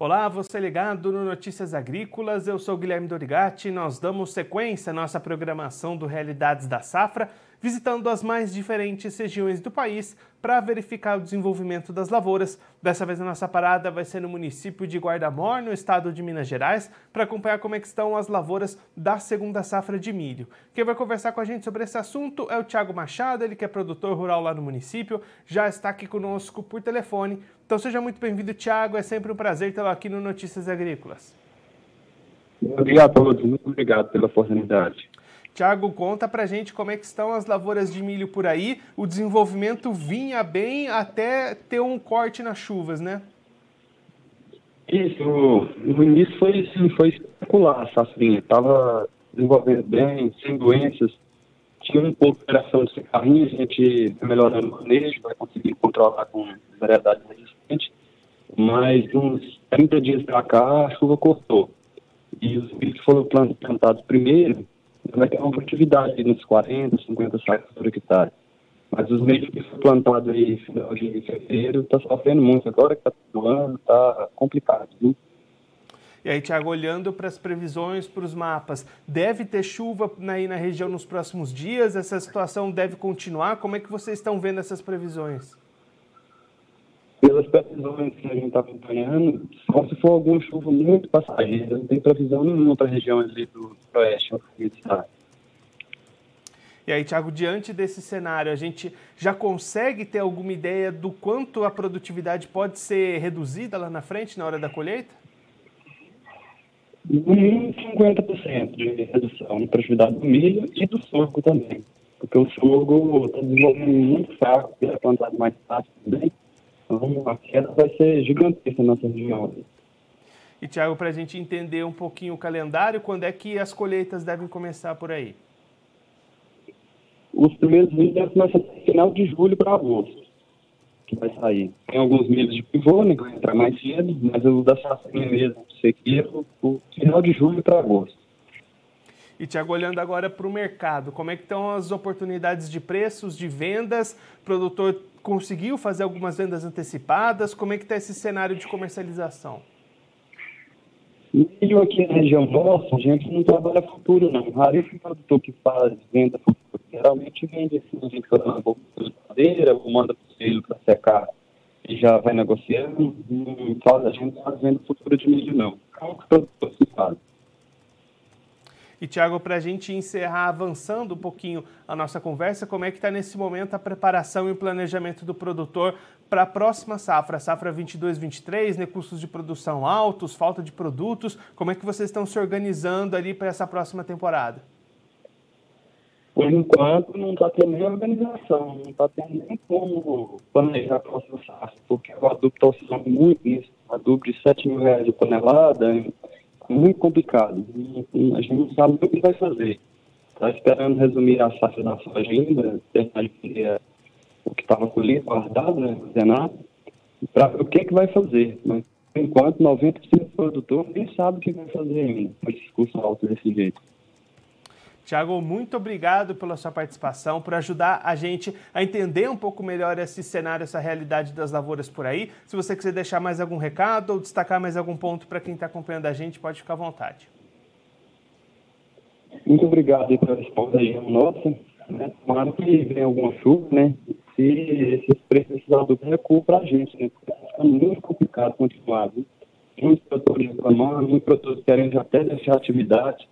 Olá, você ligado no Notícias Agrícolas, eu sou Guilherme Dorigatti. Nós damos sequência à nossa programação do Realidades da Safra, visitando as mais diferentes regiões do país para verificar o desenvolvimento das lavouras. Dessa vez a nossa parada vai ser no município de Guardamor, no estado de Minas Gerais, para acompanhar como é estão as lavouras da segunda safra de milho. Quem vai conversar com a gente sobre esse assunto é o Tiago Machado, ele que é produtor rural lá no município, já está aqui conosco por telefone. Então seja muito bem-vindo, Tiago, é sempre um prazer tê-lo aqui no Notícias Agrícolas. Obrigado a todos, muito obrigado pela oportunidade. Tiago, conta pra gente como é que estão as lavouras de milho por aí. O desenvolvimento vinha bem até ter um corte nas chuvas, né? Isso, no início foi, foi espetacular a safrinha. Estava desenvolvendo bem, sem doenças. Tinha um pouco de operação de carrinho, a gente vai melhorando o manejo, vai conseguir controlar com variedades resistentes. Mas uns 30 dias para cá a chuva cortou. E os milhos foram plantados primeiro, vai ter uma produtividade nos 40, 50 sacos por hectare. Mas os milhos que foi plantado aí final de fevereiro está sofrendo muito. Agora que está todo ano, está complicado. Viu? E aí, Tiago, olhando para as previsões, para os mapas, deve ter chuva aí na região nos próximos dias? Essa situação deve continuar? Como é que vocês estão vendo essas previsões? Pelas previsões que a gente está acompanhando, só se for alguma chuva muito passageira, não tem previsão nenhuma para a região ali do, do oeste do estado. E aí, Tiago, diante desse cenário, a gente já consegue ter alguma ideia do quanto a produtividade pode ser reduzida lá na frente, na hora da colheita? No mínimo 50% de redução na produtividade do milho e do sorgo também. Porque o sorgo está desenvolvendo muito fraco, ele é plantado mais fácil também. Então, a queda vai ser gigantesca na nossa região. E, Tiago, para a gente entender um pouquinho o calendário, quando é que as colheitas devem começar por aí? Os primeiros milhos devem começar no final de julho para agosto, que vai sair. Tem alguns milhos de pivô, né, que vai entrar mais cedo, mas o da safrinha mesmo, sequeira, o final de julho para agosto. E, Tiago, olhando agora para o mercado, como é que estão as oportunidades de preços, de vendas? O produtor conseguiu fazer algumas vendas antecipadas? Como é que está esse cenário de comercialização? Milho aqui na região nossa, a gente não trabalha futuro, não. Raríssimo produtor que faz venda futuro. Geralmente vende assim, a gente faz uma boca de madeira, ou manda para o para secar e já vai negociando. Não faz, a gente não faz venda futura de milho, não. Qual que o produtor se faz? E, Tiago, para a gente encerrar avançando um pouquinho a nossa conversa, como é que está nesse momento a preparação e o planejamento do produtor para a próxima safra, safra 22-23, né, custos de produção altos, falta de produtos, como é que vocês estão se organizando ali para essa próxima temporada? Por enquanto, não está tendo nem organização, não está tendo nem como planejar a próxima safra, porque o adubo está oscilando muito nisso, adubo de 7 mil reais a tonelada, muito complicado. A gente não sabe o que vai fazer. Está esperando resumir a safra da soja ainda, tentar o que estava colhido, guardado, né, armazenado, para o que, é que vai fazer. Mas, por enquanto, 90% do produtor nem sabe o que vai fazer ainda, com esse alto desse jeito. Tiago, muito obrigado pela sua participação, por ajudar a gente a entender um pouco melhor esse cenário, essa realidade das lavouras por aí. Se você quiser deixar mais algum recado ou destacar mais algum ponto para quem está acompanhando a gente, pode ficar à vontade. Muito obrigado pela resposta aí, nossa. Né? Tomara que venha alguma chuva, né? Se esses preços desses adubos recuam para a gente, né? Porque está muito complicado continuar. Muitos produtores reclamando, muitos produtores querem até deixar atividade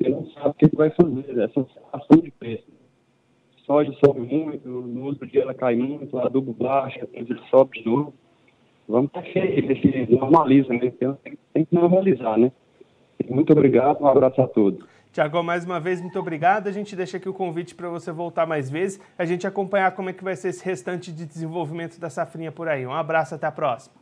você não sabe o que vai fazer, essa oscilação de preço. Soja sobe muito, no outro dia ela cai muito, adubo baixa, depois ele sobe de novo. Vamos estar cheio, esse normaliza, né? Então, tem, tem que normalizar, né? Muito obrigado, um abraço a todos. Tiago, mais uma vez, muito obrigado. A gente deixa aqui o convite para você voltar mais vezes, a gente acompanhar como é que vai ser esse restante de desenvolvimento da safrinha por aí. Um abraço, até a próxima.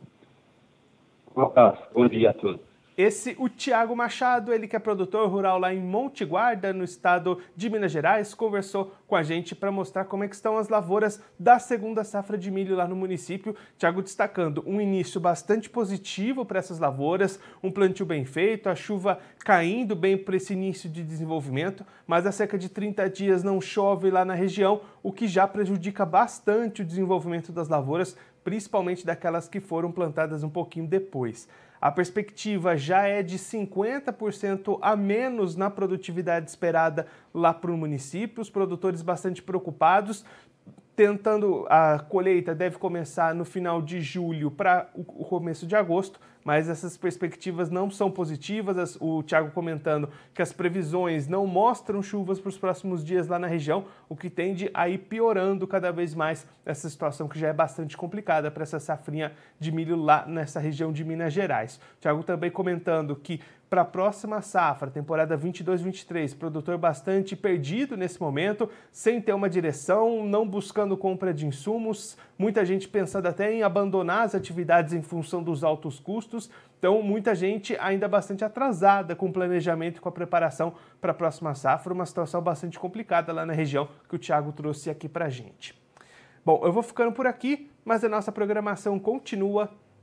Um abraço, bom dia a todos. Esse, o Tiago Machado, ele que é produtor rural lá em Monte Guarda, no estado de Minas Gerais, conversou com a gente para mostrar como é que estão as lavouras da segunda safra de milho lá no município. Tiago destacando um início bastante positivo para essas lavouras, um plantio bem feito, a chuva caindo bem para esse início de desenvolvimento, mas há cerca de 30 dias não chove lá na região, o que já prejudica bastante o desenvolvimento das lavouras, principalmente daquelas que foram plantadas um pouquinho depois. A perspectiva já é de 50% a menos na produtividade esperada lá para o município. Os produtores bastante preocupados, tentando a colheita deve começar no final de julho para o começo de agosto, mas essas perspectivas não são positivas. O Thiago comentando que as previsões não mostram chuvas para os próximos dias lá na região, o que tende a ir piorando cada vez mais essa situação que já é bastante complicada para essa safrinha de milho lá nessa região de Minas Gerais. O Thiago também comentando que para a próxima safra, temporada 22-23, produtor bastante perdido nesse momento, sem ter uma direção, não buscando compra de insumos, muita gente pensando até em abandonar as atividades em função dos altos custos. Então, muita gente ainda bastante atrasada com o planejamento e com a preparação para a próxima safra, uma situação bastante complicada lá na região que o Thiago trouxe aqui para a gente. Bom, eu vou ficando por aqui, mas a nossa programação continua